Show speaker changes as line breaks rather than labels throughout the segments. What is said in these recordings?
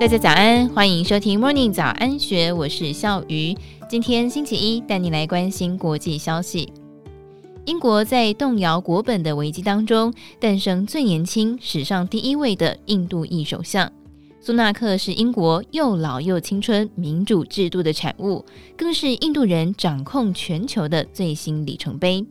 大家早安，欢迎收听 Morning 早安学，我是笑鱼。今天星期一，带你来关心国际消息。英国在动摇国本的危机当中，诞生最年轻、史上第一位的印度裔首相。苏纳克是英国又老又青春民主制度的产物，更是印度人掌控全球的最新里程碑。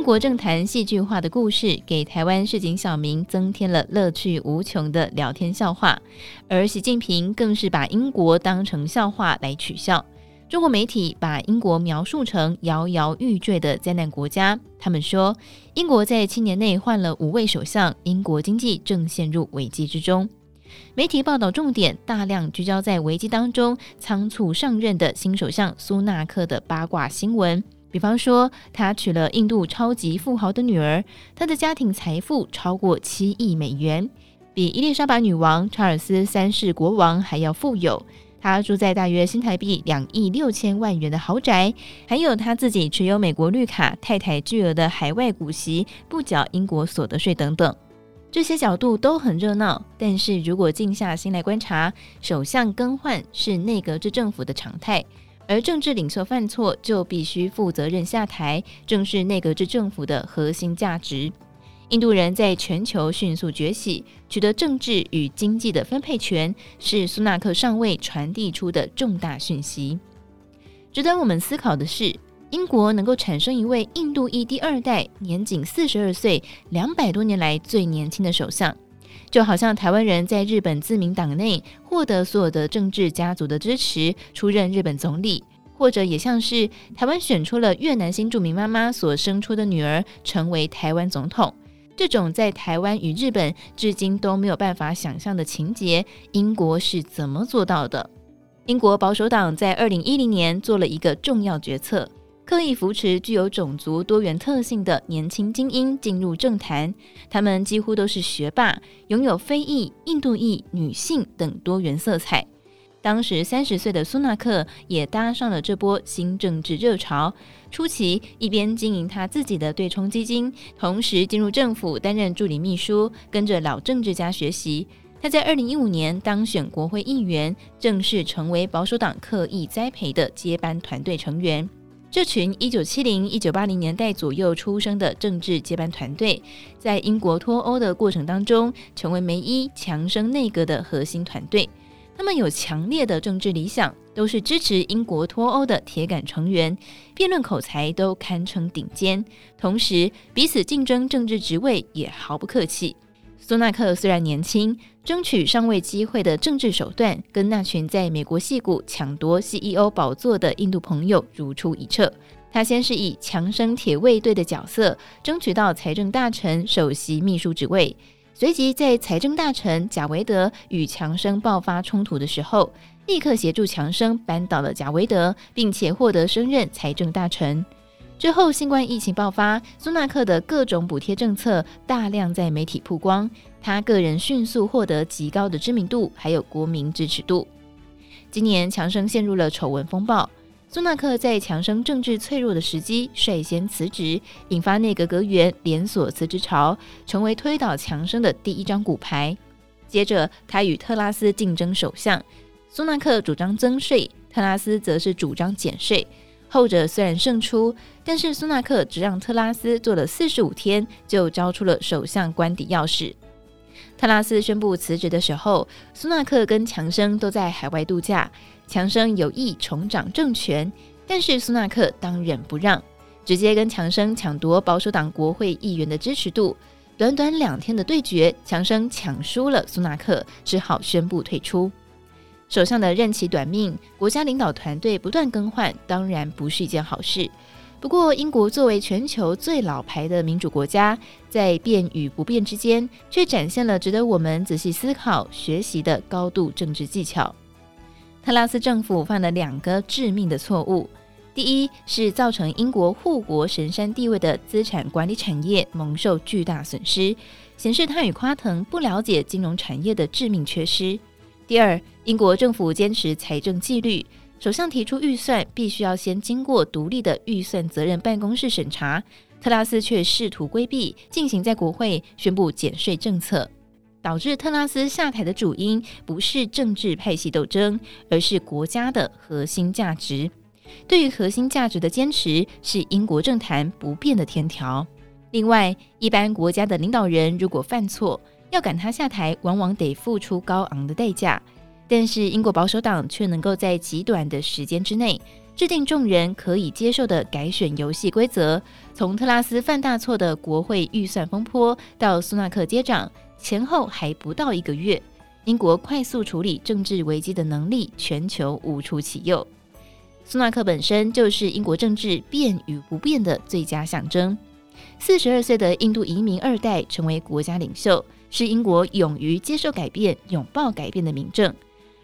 英国政坛戏剧化的故事，给台湾市井小民增添了乐趣无穷的聊天笑话，而习近平更是把英国当成笑话来取笑。中国媒体把英国描述成摇摇欲坠的灾难国家。他们说，英国在七年内换了五位首相，英国经济正陷入危机之中。媒体报道重点大量聚焦在危机当中仓促上任的新首相苏纳克的八卦新闻，比方说他娶了印度超级富豪的女儿，他的家庭财富超过七亿美元，比伊丽莎白女王、查尔斯三世国王还要富有。他住在大约新台币两亿六千万元的豪宅，还有他自己持有美国绿卡、太太巨额的海外股息、不缴英国所得税等等，这些角度都很热闹。但是如果静下心来观察，首相更换是内阁制政府的常态，而政治领袖犯错就必须负责任下台，正是内阁制政府的核心价值。印度人在全球迅速崛起，取得政治与经济的分配权，是苏纳克上位传递出的重大讯息。值得我们思考的是，英国能够产生一位印度裔第二代，年仅四十二岁，两百多年来最年轻的首相，就好像台湾人在日本自民党内获得所有的政治家族的支持，出任日本总理，或者也像是台湾选出了越南新住民妈妈所生出的女儿，成为台湾总统。这种在台湾与日本至今都没有办法想象的情节，英国是怎么做到的？英国保守党在二零一零年做了一个重要决策，刻意扶持具有种族多元特性的年轻精英进入政坛，他们几乎都是学霸，拥有非裔、印度裔、女性等多元色彩。当时三十岁的苏纳克也搭上了这波新政治热潮。初期一边经营他自己的对冲基金，同时进入政府担任助理秘书，跟着老政治家学习。他在二零一五年当选国会议员，正式成为保守党刻意栽培的接班团队成员。这群一九七零、一九八零年代左右出生的政治接班团队，在英国脱欧的过程当中，成为梅伊强生内阁的核心团队。他们有强烈的政治理想，都是支持英国脱欧的铁杆成员，辩论口才都堪称顶尖，同时彼此竞争政治职位也毫不客气。苏纳克虽然年轻，争取上位机会的政治手段跟那群在美国戏骨抢夺 CEO 宝座的印度朋友如出一辙。他先是以强生铁卫队的角色，争取到财政大臣首席秘书职位。随即，在财政大臣贾维德与强生爆发冲突的时候，立刻协助强生扳倒了贾维德，并且获得升任财政大臣。之后，新冠疫情爆发，苏纳克的各种补贴政策大量在媒体曝光，他个人迅速获得极高的知名度，还有国民支持度。今年，强生陷入了丑闻风暴。苏纳克在强生政治脆弱的时机率先辞职，引发内阁阁员连锁辞职潮，成为推倒强生的第一张骨牌。接着，他与特拉斯竞争首相，苏纳克主张增税，特拉斯则是主张减税。后者虽然胜出，但是苏纳克只让特拉斯做了四十五天，就交出了首相官邸钥匙。特拉斯宣布辞职的时候，苏纳克跟强生都在海外度假。强生有意重掌政权，但是苏纳克当仁不让，直接跟强生抢夺保守党国会议员的支持度。短短两天的对决，强生抢输了苏纳克，只好宣布退出。首相的任期短命，国家领导团队不断更换，当然不是一件好事。不过，英国作为全球最老牌的民主国家，在变与不变之间，却展现了值得我们仔细思考、学习的高度政治技巧。特拉斯政府犯了两个致命的错误：第一是造成英国护国神山地位的资产管理产业蒙受巨大损失，显示他与夸腾不了解金融产业的致命缺失；第二，英国政府坚持财政纪律，首相提出预算必须要先经过独立的预算责任办公室审查，特拉斯却试图规避，进行在国会宣布减税政策，导致特拉斯下台的主因不是政治派系斗争，而是国家的核心价值。对于核心价值的坚持，是英国政坛不变的天条。另外，一般国家的领导人如果犯错，要赶他下台，往往得付出高昂的代价。但是英国保守党却能够在极短的时间之内制定众人可以接受的改选游戏规则。从特拉斯犯大错的国会预算风波到苏纳克接掌，前后还不到一个月，英国快速处理政治危机的能力全球无出其右。苏纳克本身就是英国政治变与不变的最佳象征。四十二岁的印度移民二代成为国家领袖，是英国勇于接受改变、拥抱改变的明证。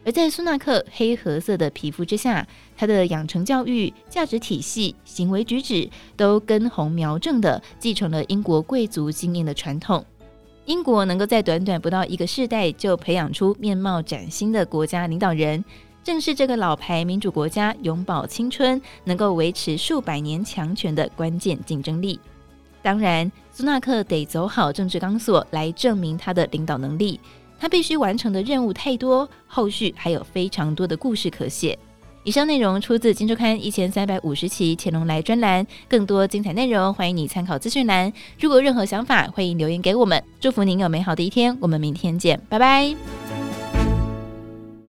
而在苏纳克黑褐色的皮肤之下，他的养成教育、价值体系、行为举止都根红苗正的继承了英国贵族精英的传统。英国能够在短短不到一个世代就培养出面貌崭新的国家领导人，正是这个老牌民主国家永葆青春、能够维持数百年强权的关键竞争力。当然，苏纳克得走好政治钢索来证明他的领导能力。他必须完成的任务太多，后续还有非常多的故事可写。以上内容出自《金周刊》一千三百五十期乾隆来专栏，更多精彩内容欢迎你参考资讯栏。如果有任何想法，欢迎留言给我们。祝福您有美好的一天，我们明天见，拜拜。